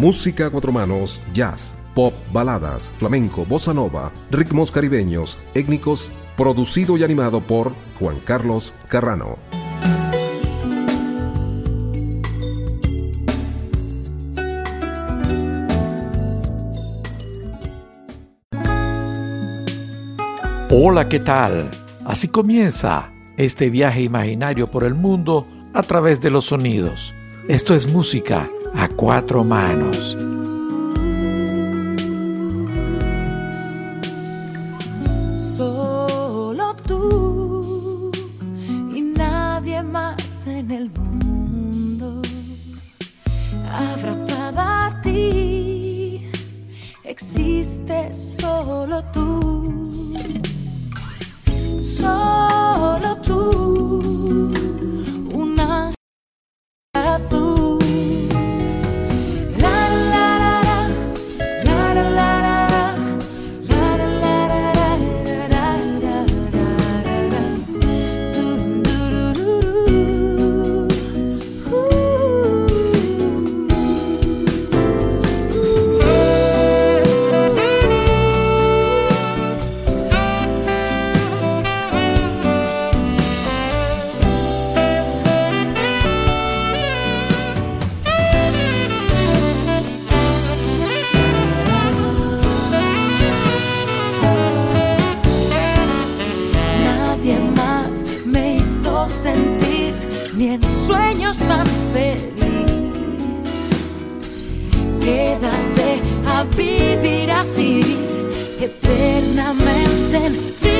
Música a cuatro manos, jazz, pop, baladas, flamenco, bossa nova, ritmos caribeños, étnicos, producido y animado por Juan Carlos Carrano. Hola, ¿qué tal? Así comienza este viaje imaginario por el mundo a través de los sonidos. Esto es música a cuatro manos. Tan feliz. Quédate a vivir así, eternamente en primavera.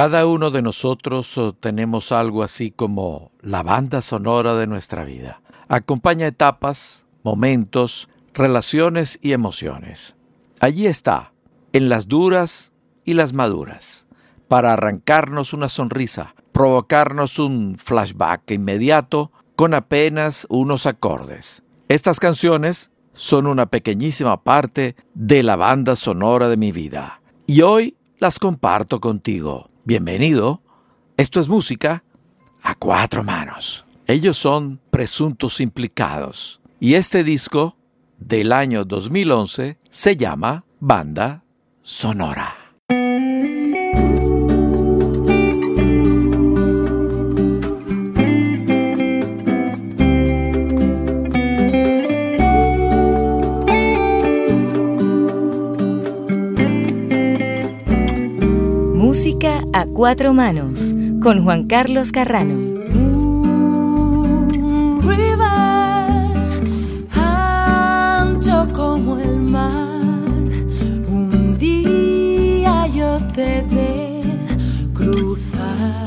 Cada uno de nosotros oh, tenemos algo así como la banda sonora de nuestra vida. Acompaña etapas, momentos, relaciones y emociones. Allí está, en las duras y las maduras, para arrancarnos una sonrisa, provocarnos un flashback inmediato con apenas unos acordes. Estas canciones son una pequeñísima parte de la banda sonora de mi vida. Y hoy las comparto contigo. Bienvenido. Esto es música a cuatro manos. Ellos son presuntos implicados. Y este disco del año 2011 se llama Banda Sonora. A cuatro manos con Juan Carlos Carrano. Como el mar. Un día yo te de cruzar.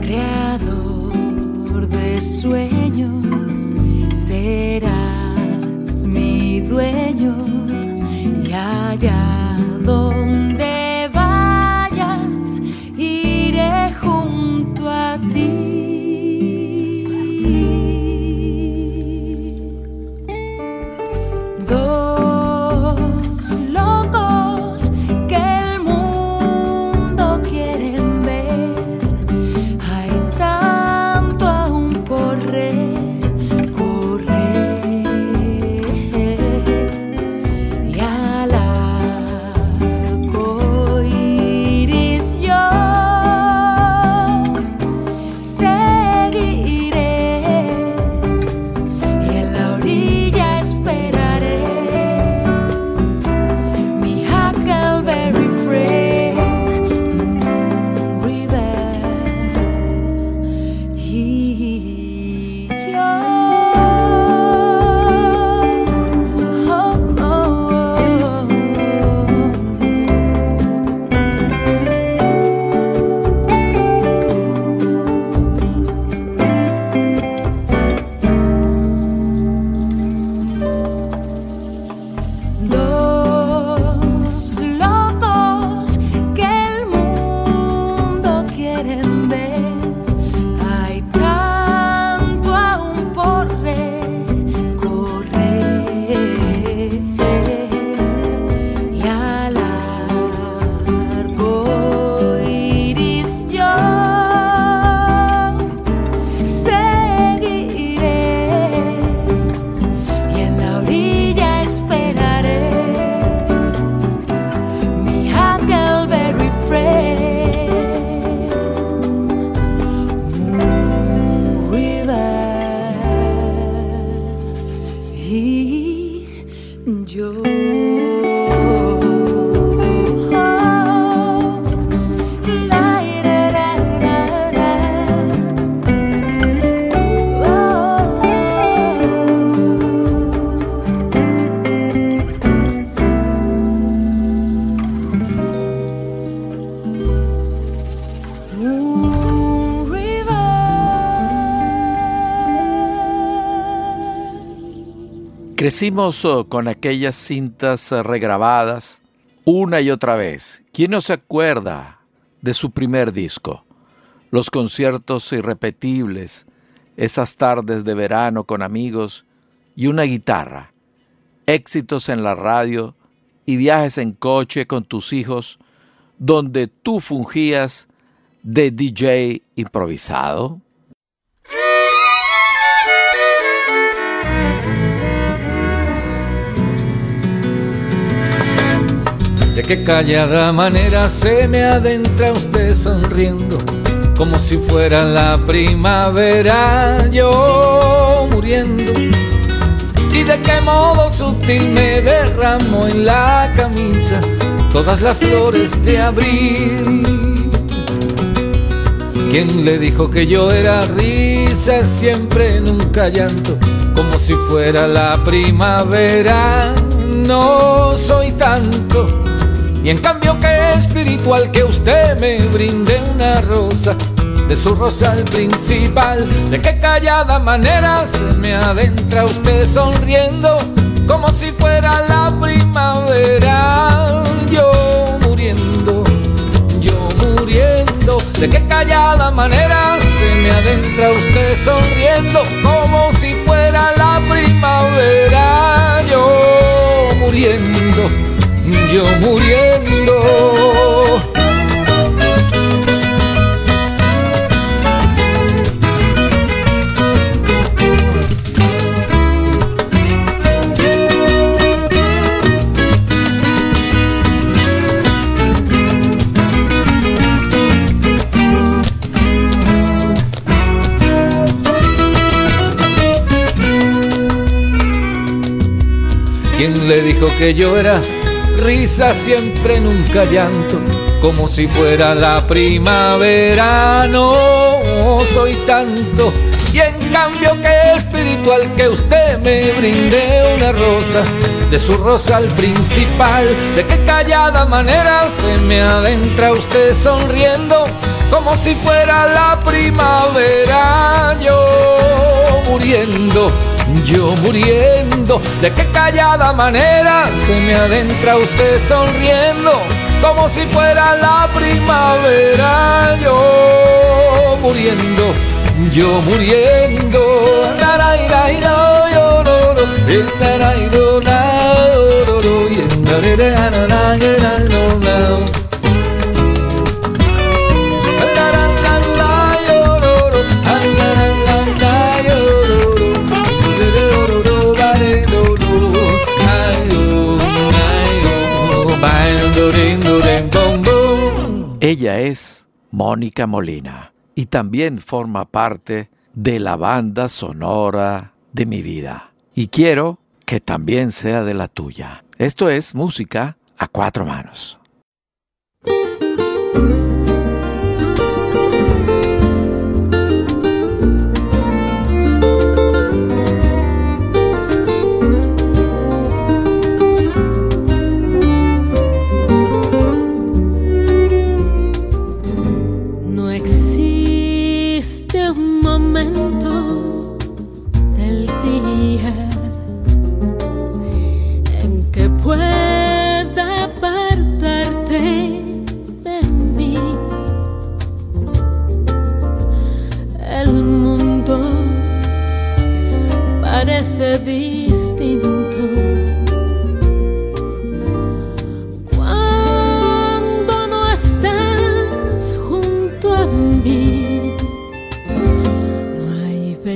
Creador de sueños, serás mi dueño y allá Crecimos oh, con aquellas cintas eh, regrabadas una y otra vez. ¿Quién no se acuerda de su primer disco? Los conciertos irrepetibles, esas tardes de verano con amigos y una guitarra, éxitos en la radio y viajes en coche con tus hijos donde tú fungías de DJ improvisado. De qué callada manera se me adentra usted sonriendo, como si fuera la primavera, yo muriendo. Y de qué modo sutil me derramo en la camisa todas las flores de abril. ¿Quién le dijo que yo era risa siempre, nunca llanto, como si fuera la primavera? No soy tanto y en cambio que espiritual que usted me brinde una rosa de su rosal principal. De qué callada manera se me adentra usted sonriendo como si fuera la primavera. Yo muriendo, yo muriendo. De qué callada manera se me adentra usted sonriendo como si fuera la primavera. Yo muriendo yo muriendo. ¿Quién le dijo que yo era risa siempre, nunca llanto, como si fuera la primavera. No soy tanto, y en cambio que espiritual que usted me brinde una rosa de su rosal principal. De qué callada manera se me adentra usted sonriendo, como si fuera la primavera. Yo muriendo yo muriendo, de qué callada manera se me adentra usted sonriendo, como si fuera la primavera. Yo muriendo, yo muriendo. Ella es Mónica Molina y también forma parte de la banda sonora de mi vida. Y quiero que también sea de la tuya. Esto es música a cuatro manos.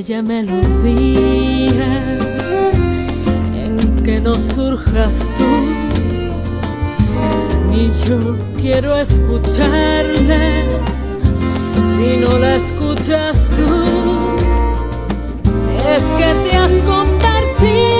bella melodía en que no surjas tú, ni yo quiero escucharla si no la escuchas tú. Es que te has convertido.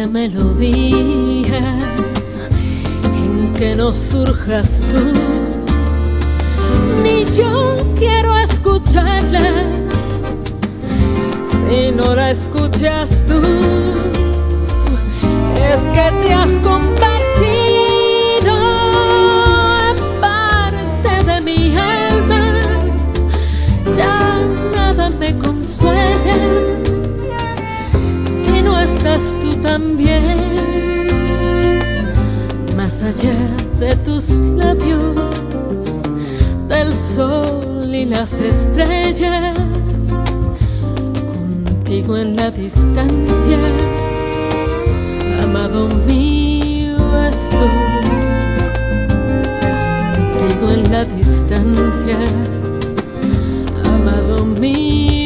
aquella melodía en que no surjas tú, ni yo quiero escucharla si no la escuchas tú. Es que te has convertido también. Más allá de tus labios, del sol y las estrellas, contigo en la distancia, amado mío estoy. Contigo en la distancia, amado mío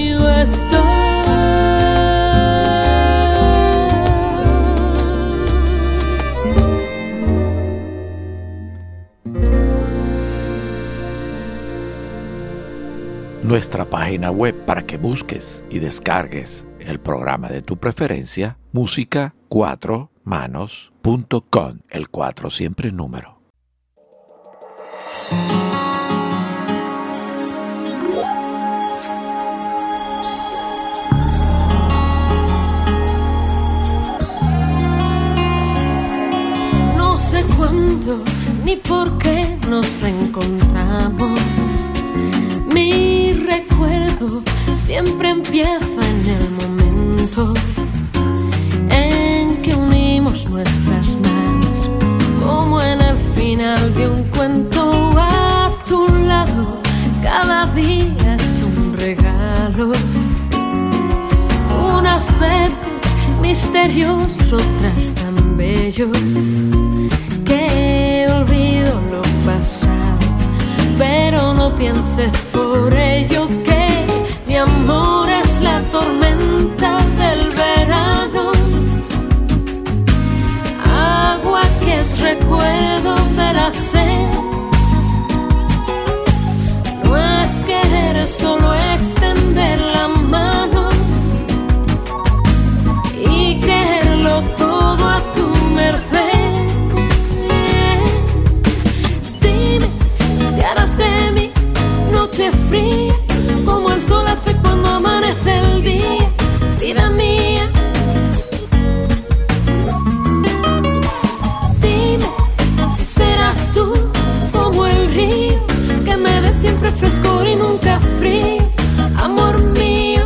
Nuestra página web para que busques y descargues el programa de tu preferencia, música 4manos.com, el 4 siempre número. No sé cuándo ni por qué nos encontramos. Mi recuerdo siempre empieza en el momento en que unimos nuestras manos, como en el final de un cuento a tu lado. Cada día es un regalo. Unas veces misterioso, otras tan bello no pienses por ello que mi amor es la tormenta del verano, agua que es recuerdo de la sed. No es querer solo extender frescor y nunca frío, amor mío.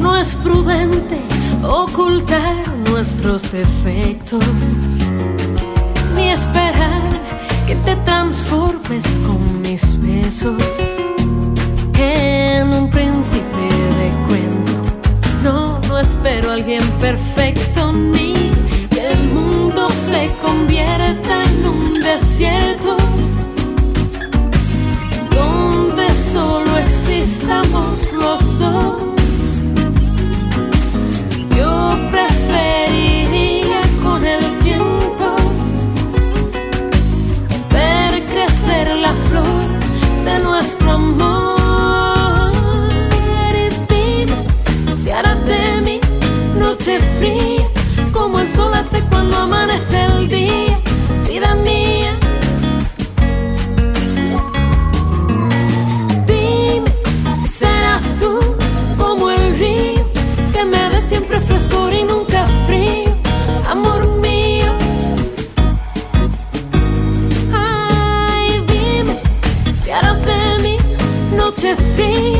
No es prudente ocultar nuestros defectos, ni esperar que te transformes con mis besos en un príncipe espero alguien perfecto, ni que el mundo se convierta en un desierto donde solo existamos los dos. Yo preferiría con el tiempo ver crecer la flor de nuestro amor. Día, vida mía. Dime si serás tú como el río que me dé siempre frescor y nunca frío, amor mío. Ay, dime si harás de mí noche fría,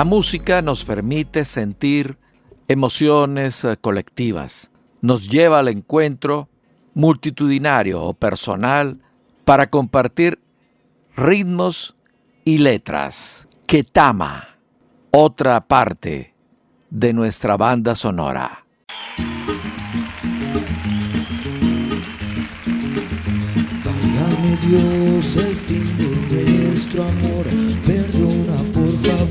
La música nos permite sentir emociones eh, colectivas, nos lleva al encuentro multitudinario o personal para compartir ritmos y letras. Ketama, otra parte de nuestra banda sonora.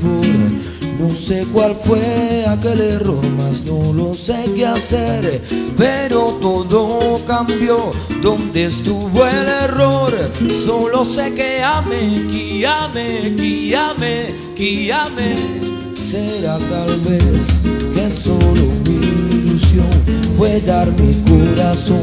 No sé cuál fue aquel error, más no lo sé qué hacer, pero todo cambió. ¿Dónde estuvo el error? Solo sé que ame, que ame, que. Será tal vez que solo mi ilusión fue dar mi corazón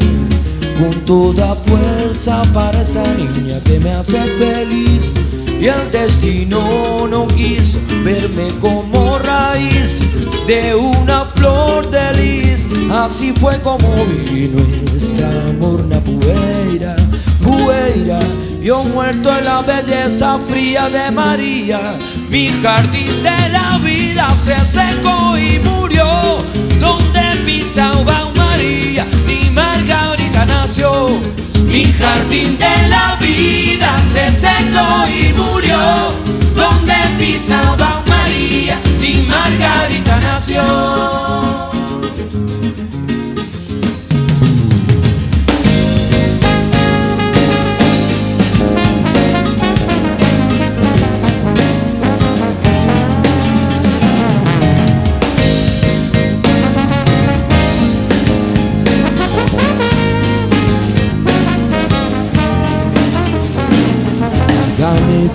con toda fuerza para esa niña que me hace feliz. Y el destino no quiso verme como raíz de una flor de lis. Así fue como vino nuestra morna pueira, pueira. Yo muerto en la belleza fría de María. Mi jardín de la vida se secó y murió. Donde pisaba María, mi Margarita nació. Mi jardín de la vida se secó y murió. Donde pisaba María, mi Margarita nació.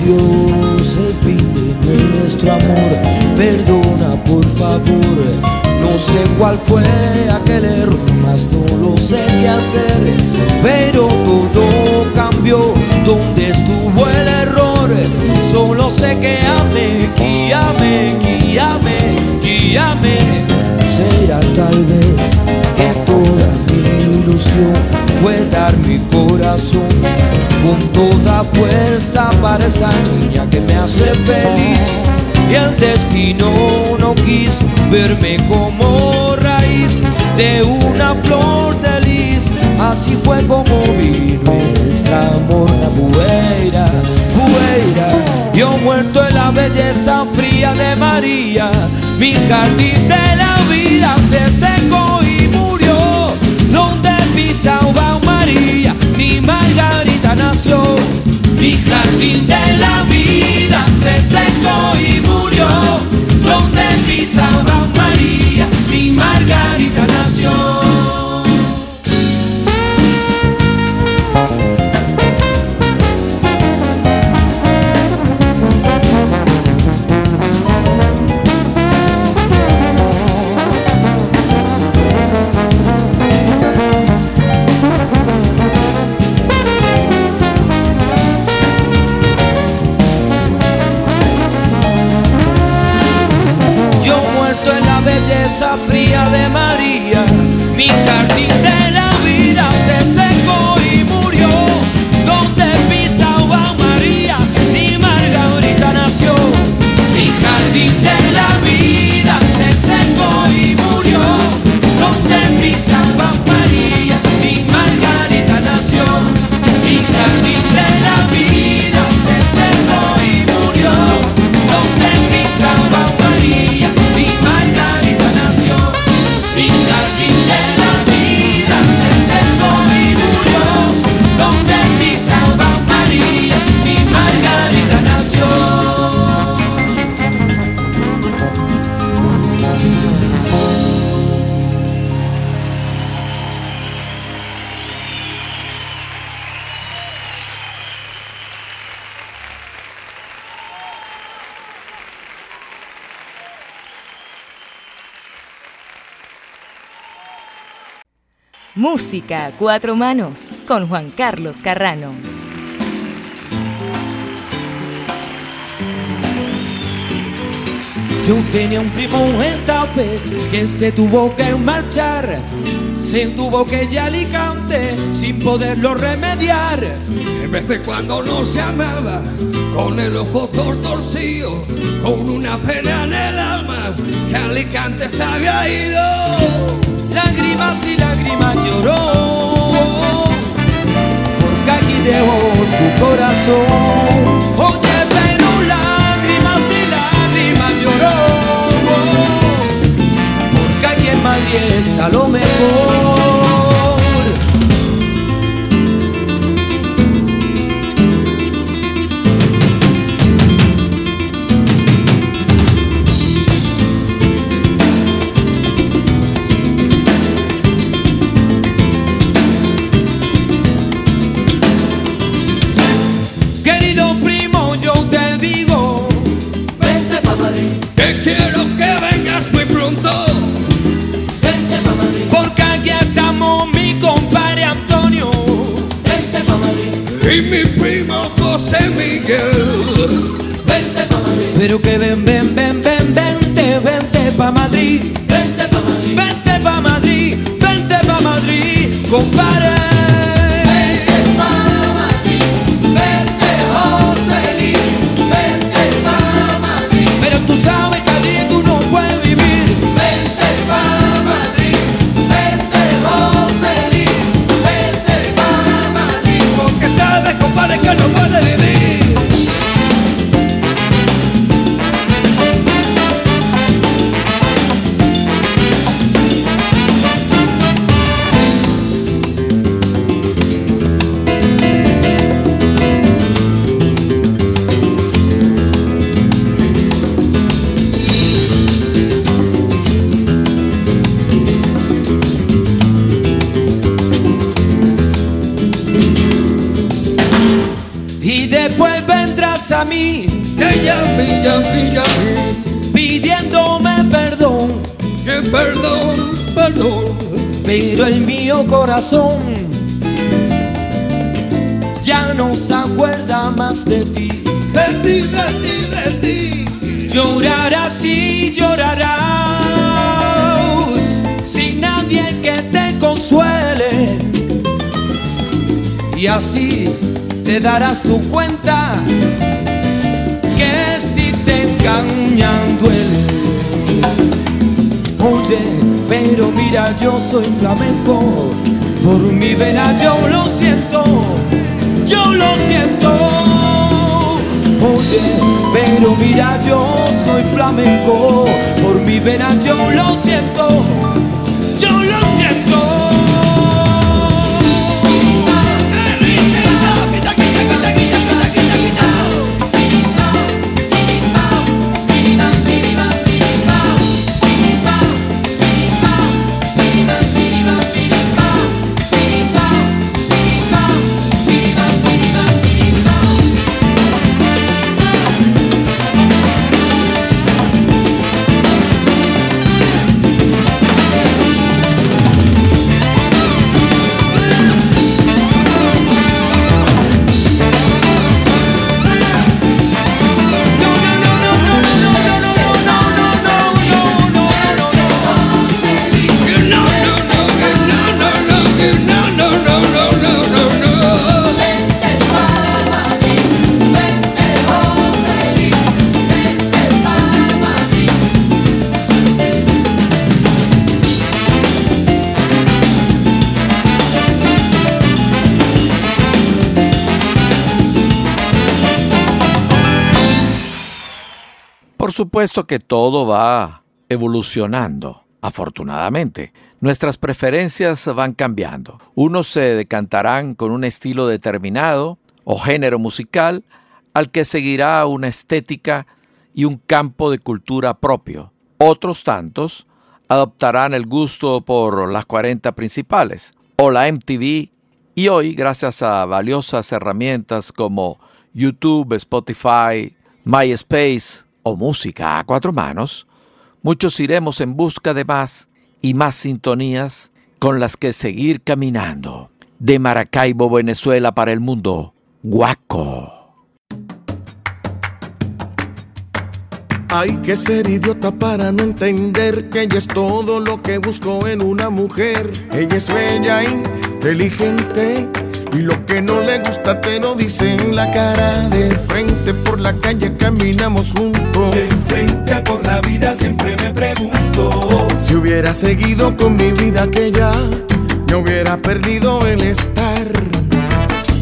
Dios el fin de nuestro amor, perdona por favor. No sé cuál fue aquel error, más no lo sé qué hacer. Pero todo cambió, ¿dónde estuvo el error? Solo sé que que amé, que amé. Será tal vez que toda mi fue dar mi corazón con toda fuerza para esa niña que me hace feliz. Y el destino no quiso verme como raíz de una flor de lis. Así fue como vino nuestra morna bueira, bueira. Yo muerto en la belleza fría de María, mi jardín de la vida se secó Mi jardín de la vida se secó y murió. Donde pisaba María, mi Margarita nació. Música a cuatro manos con Juan Carlos Carrano. Yo tenía un primo en Getafe que se tuvo que marchar, se tuvo que ir a Alicante sin poderlo remediar. En vez de cuando no se amaba, con el ojo torcido, con una pena en el alma, que Alicante se había ido. Lágrimas y lágrimas lloró, porque aquí dejó su corazón. Oye, pero lágrimas y Madrid está lo mejor. Pero que soy flamenco. Por mi vena yo lo siento, yo lo siento. Oye, pero mira, yo soy flamenco. Por mi vena yo lo siento, supuesto que todo va evolucionando, afortunadamente. Nuestras preferencias van cambiando. Unos se decantarán con un estilo determinado o género musical al que seguirá una estética y un campo de cultura propio. Otros tantos adoptarán el gusto por las 40 principales o la MTV y hoy, gracias a valiosas herramientas como YouTube, Spotify, MySpace o música a cuatro manos, muchos iremos en busca de más y más sintonías con las que seguir caminando. De Maracaibo, Venezuela para el mundo, Guaco. Hay que ser idiota para no entender que ella es todo lo que busco en una mujer. Ella es bella, inteligente y lo que no le gusta te lo dice en la cara. De frente por la calle caminamos juntos. De frente por la vida siempre me pregunto Si hubiera seguido con mi vida aquella, me hubiera perdido el estar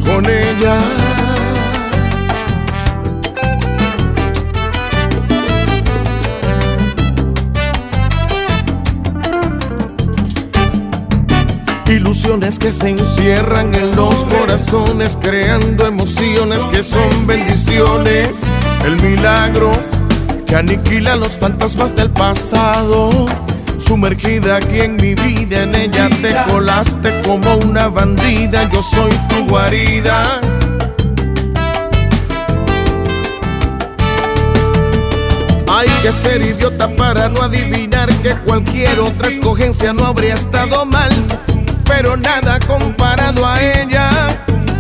con ella. Ilusiones que se encierran en los corazones, creando emociones que son bendiciones. El milagro que aniquila los fantasmas del pasado. Sumergida aquí en mi vida, en ella te colaste como una bandida. Yo soy tu guarida. Hay que ser idiota para no adivinar que cualquier otra escogencia no habría estado mal, pero nada comparado a ella.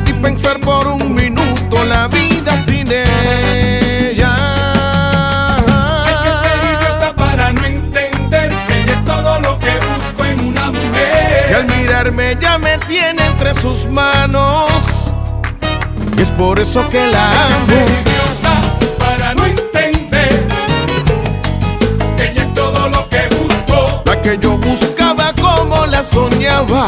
Y pensar por un minuto la vida sin ella. Hay que ser idiota para no entender que ella es todo lo que busco en una Y mujer. al mirarme ya me tiene entre sus manos. Y es por eso que la amo. La que yo buscaba como la soñaba.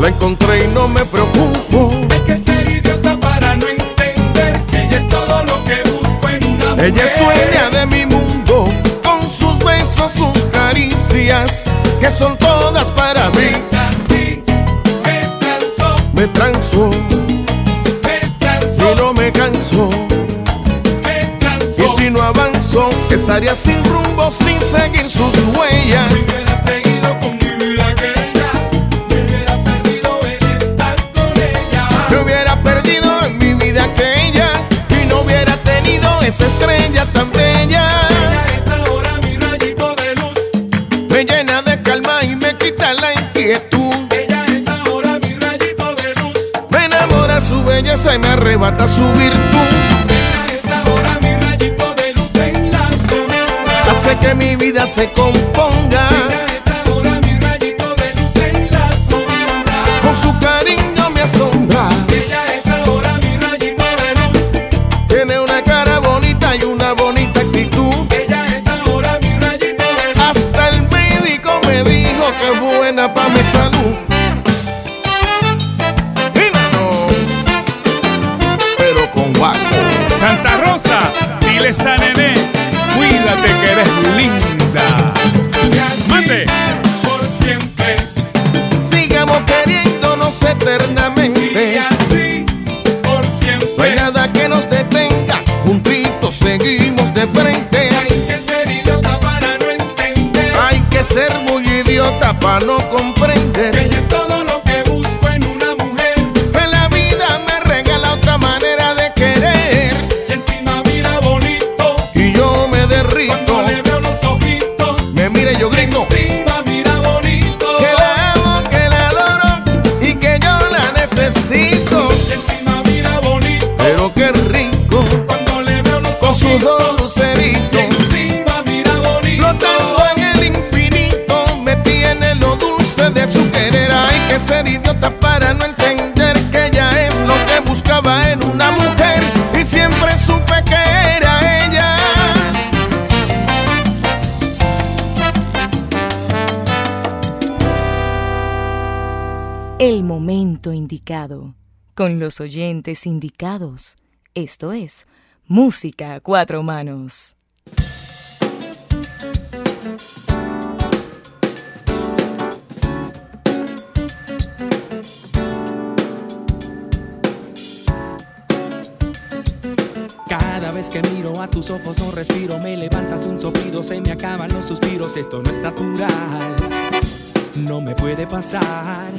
La encontré y no me preocupo. Hay que ser idiota para no entender que ella es todo lo que busco en una mujer. Ella es dueña de mi mundo, con sus besos, sus caricias, que son todas para mí. Es así, me transó, Me transo me y transó, no me canso. me Y transó. si no avanzo, estaría sin rumbo, arrebata su virtud. Es ahora mi rayito de luz en la sombra. Hace que mi vida se componga. Con los oyentes indicados. Esto es Música a Cuatro Manos. Cada vez que miro a tus ojos no respiro, me levantas un soplido, se me acaban los suspiros, esto no es natural, no me puede pasar.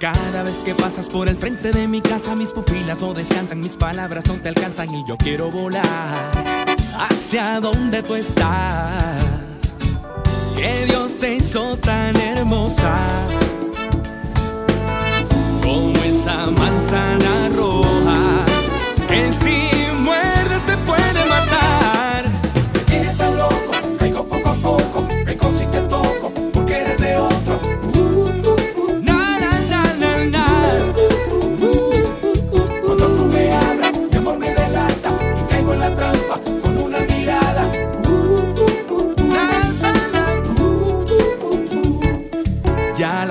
Cada vez que pasas por el frente de mi casa, mis pupilas no descansan, mis palabras no te alcanzan y yo quiero volar hacia donde tú estás. Que Dios te hizo tan hermosa como esa manzana roja que si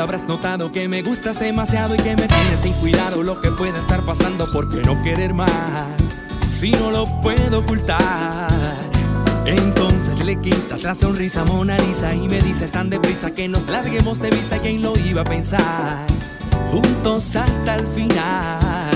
habrás notado que me gustas demasiado y que me tienes sin cuidado lo que puede estar pasando porque no querer más si no lo puedo ocultar Entonces le quitas la sonrisa a Mona Lisa y me dices tan deprisa que nos larguemos de vista. ¿Quién lo iba a pensar? Juntos hasta el final.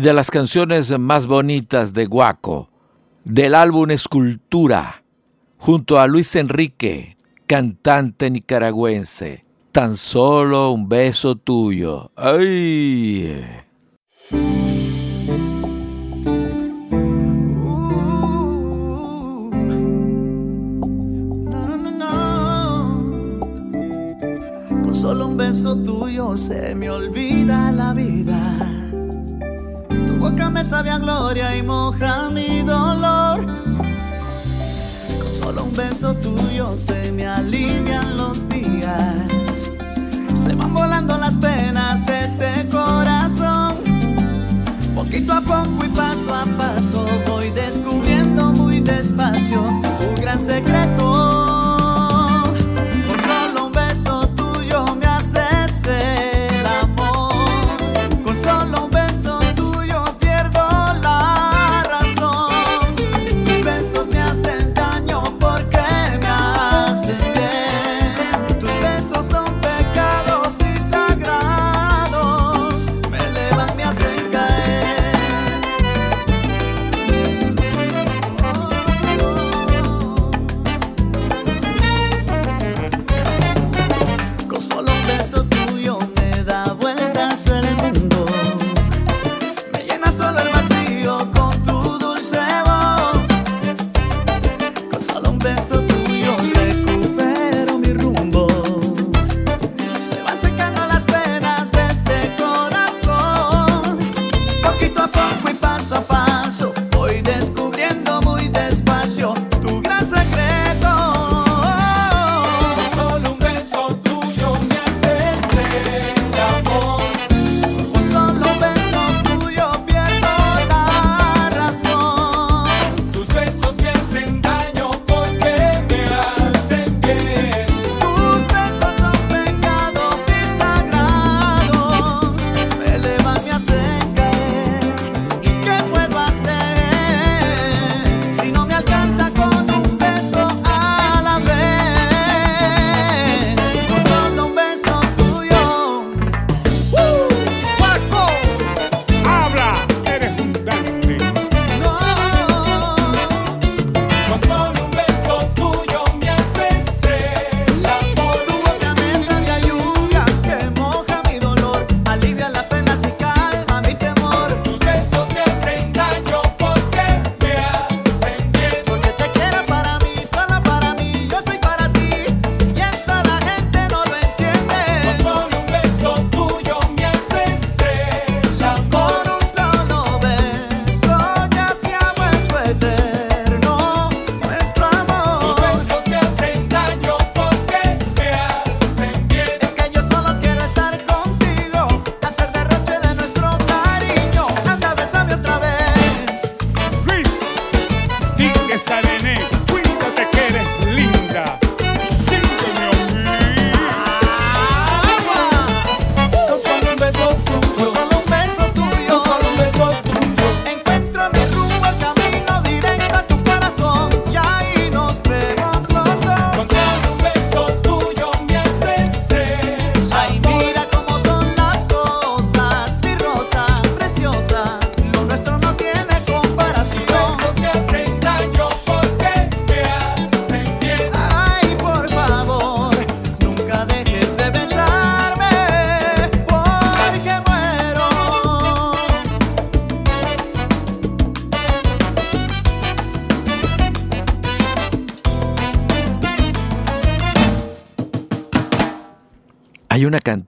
De las canciones más bonitas de Guaco, del álbum Escultura, junto a Luis Enrique, cantante nicaragüense, tan solo un beso tuyo. ¡Ay! Con solo un beso tuyo se me olvida la vida. Boca me sabe a gloria y moja mi dolor. Con solo un beso tuyo se me alivian los días. Se van volando las penas de este corazón. Poquito a poco y paso a paso voy descubriendo muy despacio tu gran secreto.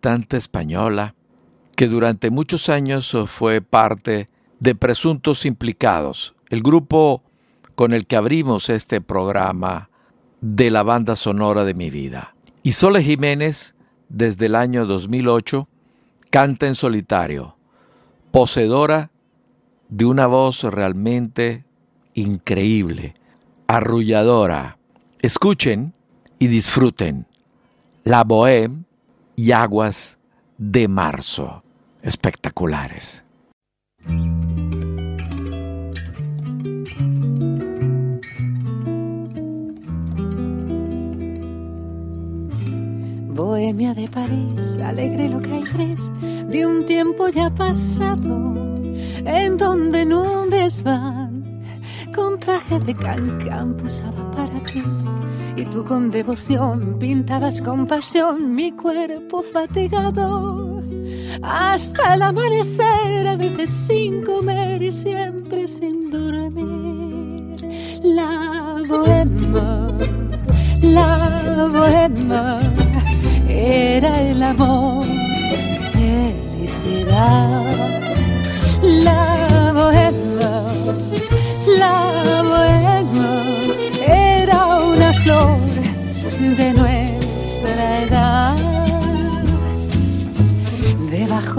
Española que durante muchos años fue parte de Presuntos Implicados, el grupo con el que abrimos este programa de la banda sonora de mi vida. Y Sole Jiménez, desde el año 2008, canta en solitario, poseedora de una voz realmente increíble, arrulladora. Escuchen y disfruten La Bohème y Aguas de Marzo. Espectaculares. Bohemia de París, alegre lo que hay tres de un tiempo ya pasado, en donde en un desván con traje de cancán posaba para ti. Y tú con devoción pintabas con pasión mi cuerpo fatigado. Hasta el amanecer, a veces sin comer y siempre sin dormir. La bohema, la bohema era el amor, felicidad.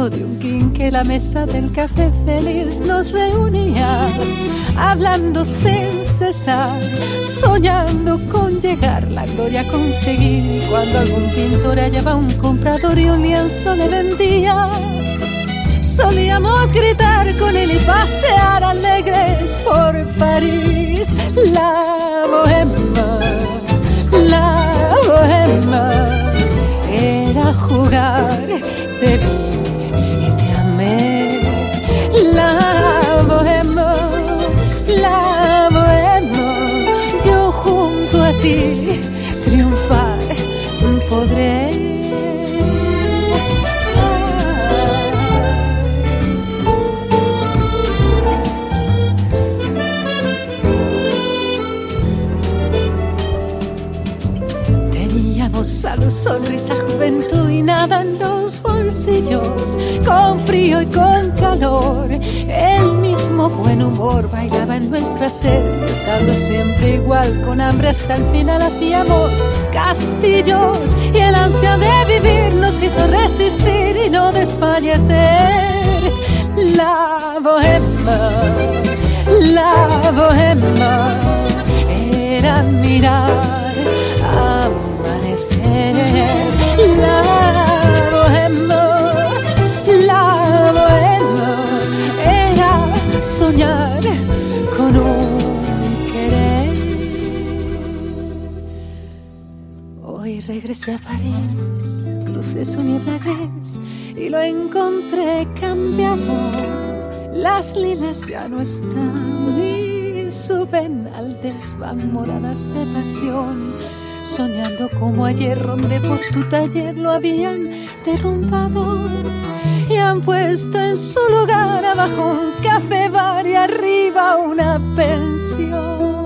De un quinque la mesa del café feliz nos reunía, hablando sin cesar, soñando con llegar la gloria a conseguir. Cuando algún pintor hallaba un comprador y un lienzo le vendía, solíamos gritar con él y pasear alegres por París. La bohema, la bohema era jugar, te vi ti triunfar podré. Teníamos salud, sonrisa, juventud y nada en los bolsillos, con frío y con calor. Buen humor bailaba en nuestra sed, luchando siempre igual, con hambre hasta el final hacíamos castillos y el ansia de vivir nos hizo resistir y no desfallecer. La bohema, la bohema era mirar regresé a París, crucé su y lo encontré cambiado. Las lilas ya no están y suben al desván moradas de pasión. Soñando como ayer donde por tu taller lo habían derrumbado y han puesto en su lugar abajo un café bar y arriba una pensión.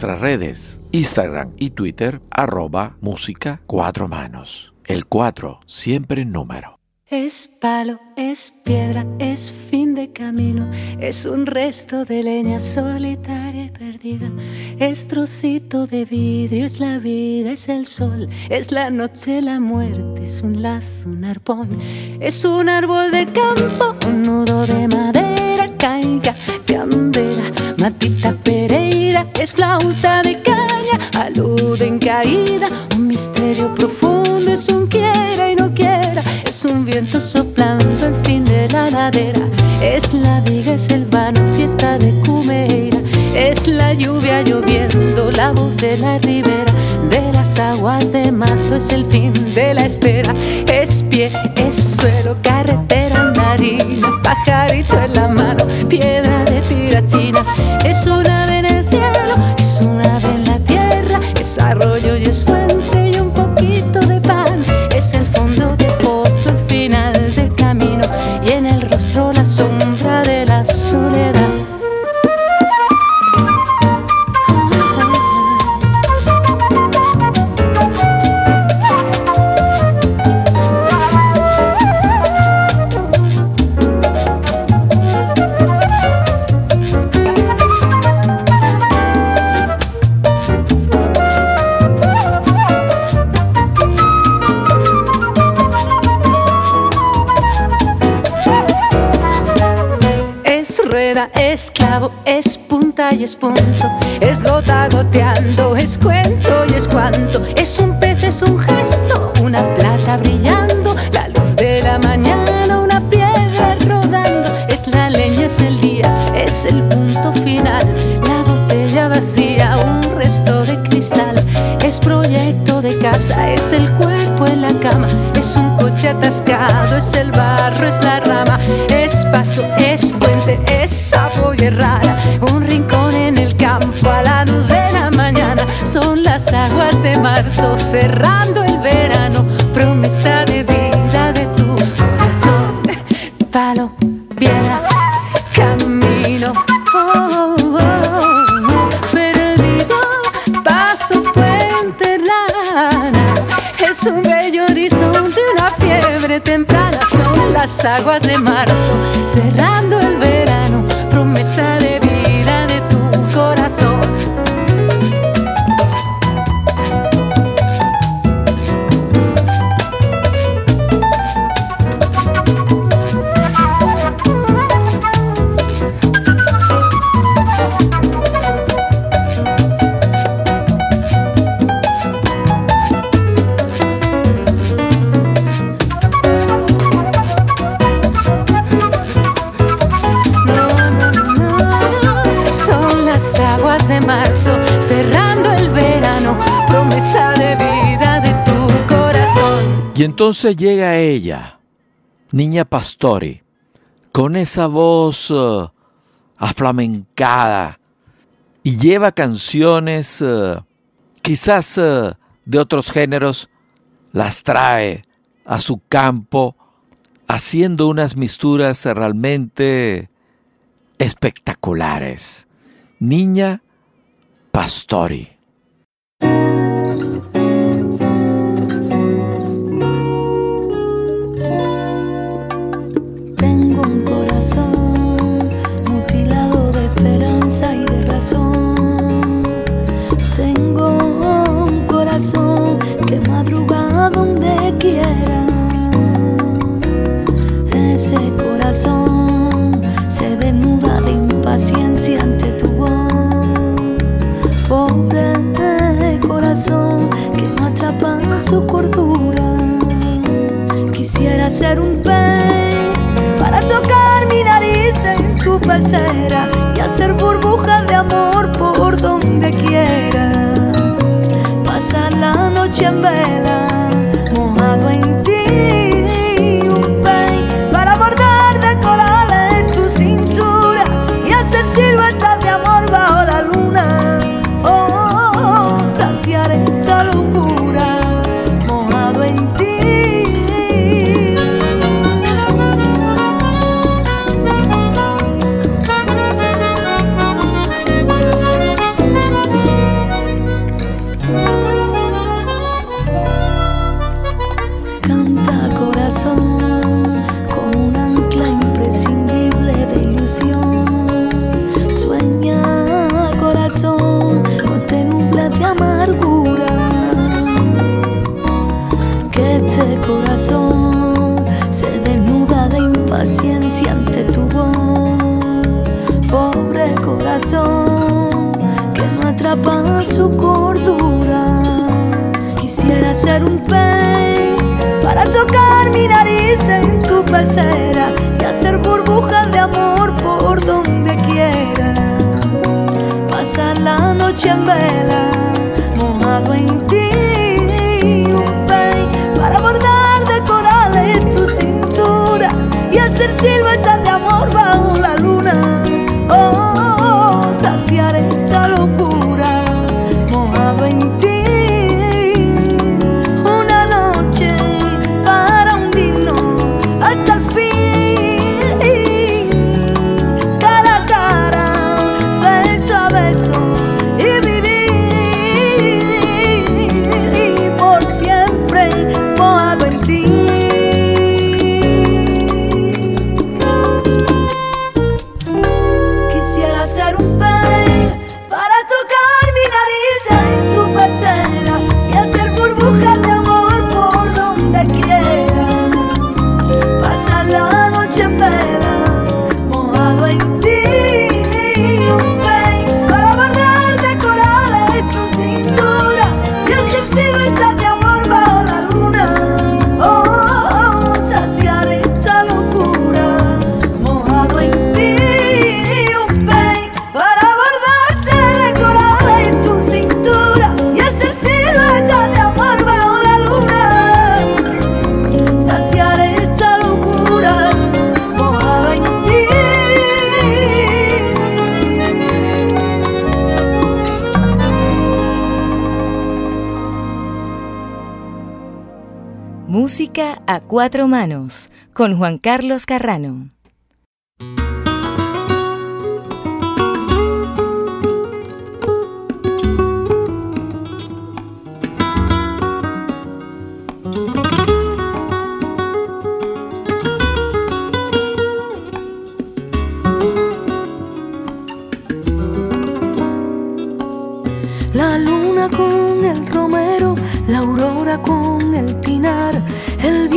Nuestras redes, Instagram y Twitter, arroba música cuatro manos. El cuatro siempre en número. Es palo, es piedra, es fin de camino, es un resto de leña solitaria y perdida, es trocito de vidrio, es la vida, es el sol, es la noche, la muerte, es un lazo, un arpón, es un árbol del campo, un nudo de madera, caiga, candela, matita es flauta de caña misterio profundo, es un quiera y no quiera, es un viento soplando el fin de la ladera, es la viga, es el vano, fiesta de Cumeira, es la lluvia lloviendo, la voz de la ribera, de las aguas de marzo, es el fin de la espera, es pie, es suelo, carretera, marina, pajarito en la mano, piedra de tirachinas, es una es punto. Es gota goteando, es cuento y es cuanto. Es un pez, es un gesto, una plata brillando. La luz de la mañana, una piedra rodando. Es la leña, es el día, es el punto final. La botella vacía, un resto de cristal. Es proyecto de casa, es el cuerpo en la cama. Es un coche atascado, es el barro, es la rama. Es paso, es puente, es sapo y rara. Un rincón las aguas de marzo cerrando el verano. Promesa de vida de tu corazón. Palo, piedra, camino. Oh, oh, oh, perdido, paso, puente, rana. Es un bello horizonte, una fiebre temprana. Son las aguas de marzo, cerrando el verano. Promesa de entonces llega ella, niña Pastori, con esa voz eh, aflamencada y lleva canciones eh, quizás eh, de otros géneros, las trae a su campo haciendo unas misturas realmente espectaculares. Niña Pastori. Tu cuatro manos con Juan Carlos Carrano.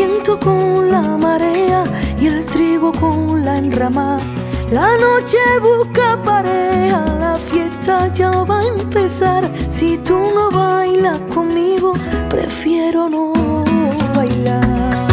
Viento con la marea y el trigo con la enramada. La noche busca pareja, la fiesta ya va a empezar. Si tú no bailas conmigo, prefiero no bailar.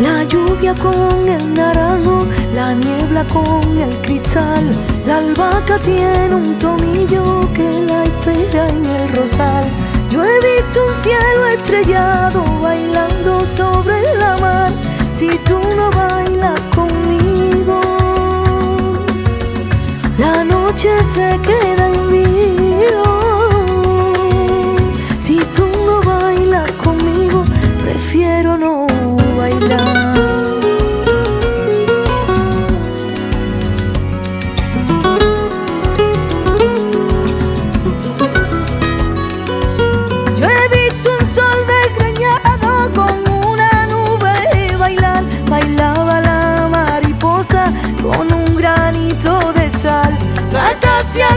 La lluvia con el naranjo, la niebla con el cristal. La albahaca tiene un tomillo que la espera en el rosal. Yo he visto un cielo estrellado bailando sobre la mar. Si tú no bailas conmigo, la noche se queda en vilo. Si tú no bailas conmigo, prefiero no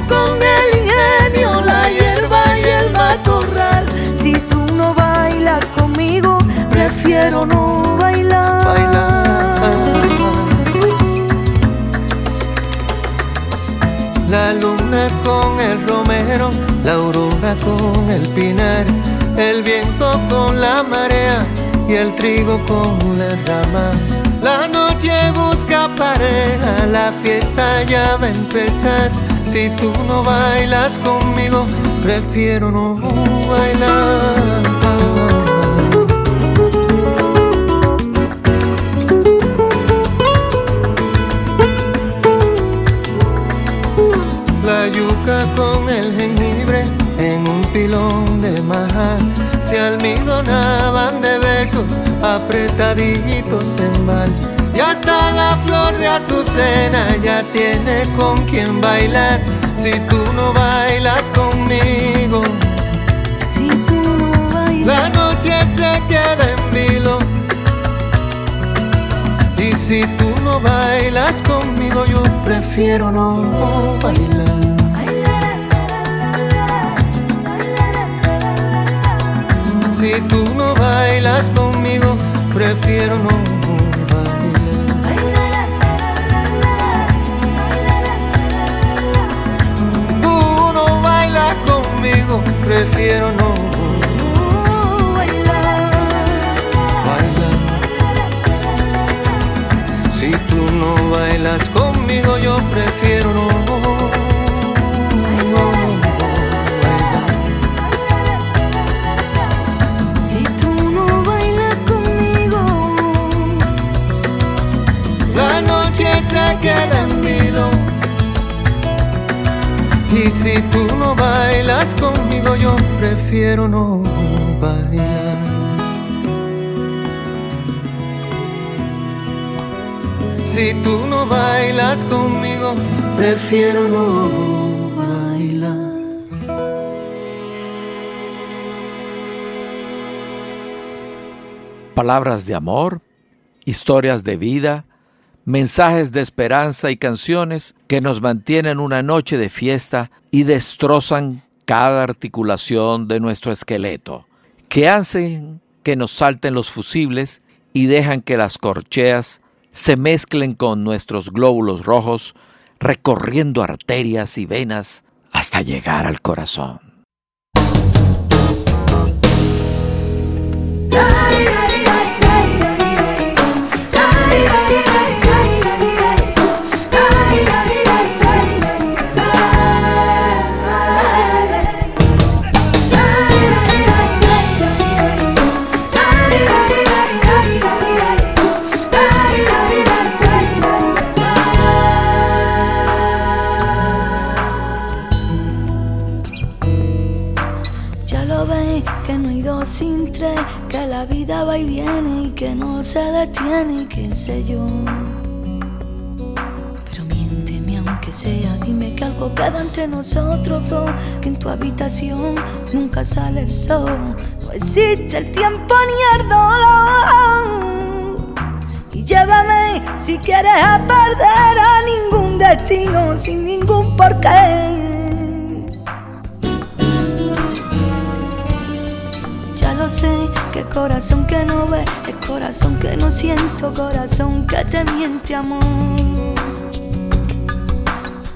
con el ingenio, la hierba y el matorral. Si tú no bailas conmigo, prefiero no bailar. La luna con el romero, la aurora con el pinar, el viento con la marea y el trigo con la rama. La noche busca pareja, la fiesta ya va a empezar. Si tú no bailas conmigo, prefiero no bailar. Con quien bailar. Si tú no bailas conmigo, si tú no bailas, la noche se queda en vilo. Y si tú no bailas conmigo, yo prefiero no bailar. Si tú no bailas conmigo, prefiero no prefiero no bailar. Si tú no bailas conmigo, yo prefiero no Si tú no bailas conmigo, La noche se queda en vilo. Y si tú no bailas conmigo, yo prefiero no bailar. Si tú no bailas conmigo, prefiero no bailar. Palabras de amor, historias de vida, mensajes de esperanza y canciones que nos mantienen una noche de fiesta y destrozan cada articulación de nuestro esqueleto, que hacen que nos salten los fusibles y dejan que las corcheas se mezclen con nuestros glóbulos rojos, recorriendo arterias y venas hasta llegar al corazón. Y qué sé yo. Pero miénteme aunque sea, dime que algo queda entre nosotros dos, que en tu habitación nunca sale el sol, no existe el tiempo ni el dolor. Y llévame si quieres a perder a ningún destino sin ningún porqué. Sé, que corazón que no ve, es corazón que no siento, corazón que te miente amor.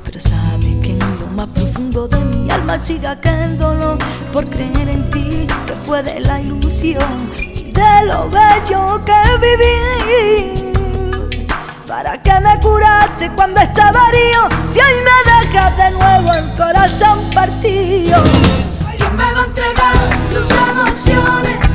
Pero sabes que en lo más profundo de mi alma sigue aquel dolor por creer en ti, que fue de la ilusión y de lo bello que viví. ¿Para qué me curaste cuando estaba herido? Si hoy me dejas de nuevo el corazón partido. ¿Quién me va a entregar sus emociones?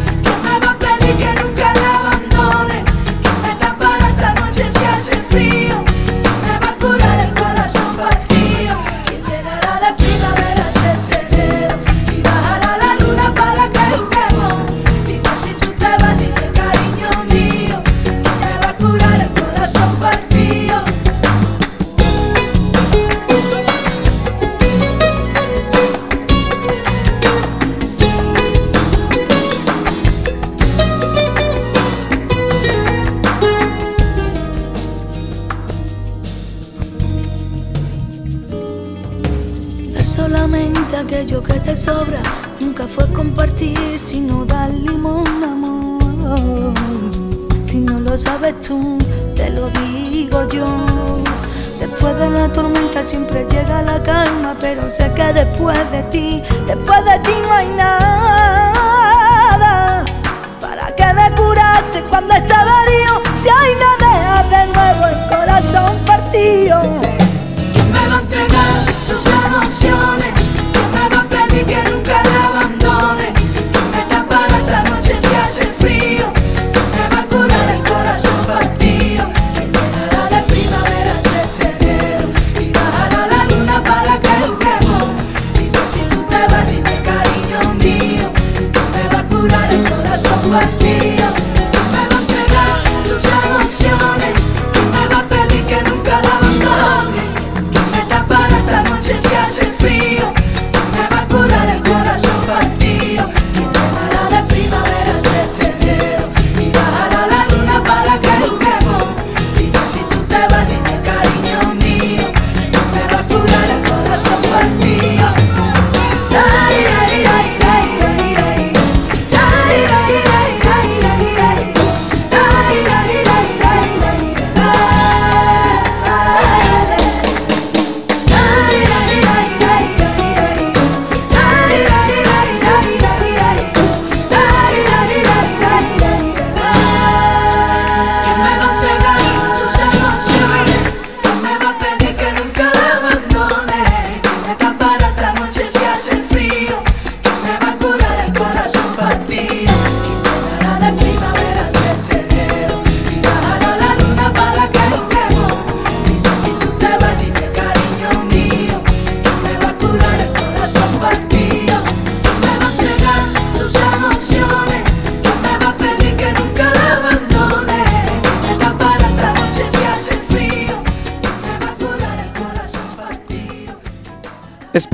Sé que después de ti, después de ti no hay nada.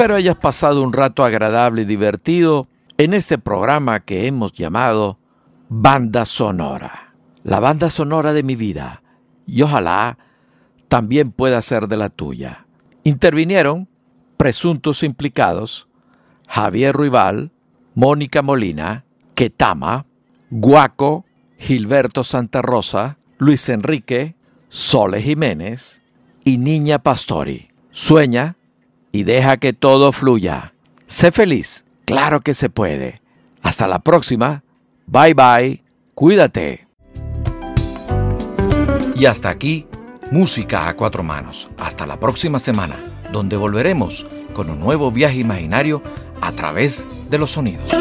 Espero hayas pasado un rato agradable y divertido en este programa que hemos llamado Banda Sonora, la banda sonora de mi vida, y ojalá también pueda ser de la tuya. Intervinieron presuntos implicados Javier Ruibal, Mónica Molina, Ketama, Guaco, Gilberto Santa Rosa, Luis Enrique, Sole Jiménez y Niña Pastori. Sueña y deja que todo fluya. Sé feliz, claro que se puede. Hasta la próxima. Bye bye. Cuídate. Y hasta aquí, música a cuatro manos. Hasta la próxima semana, donde volveremos con un nuevo viaje imaginario a través de los sonidos.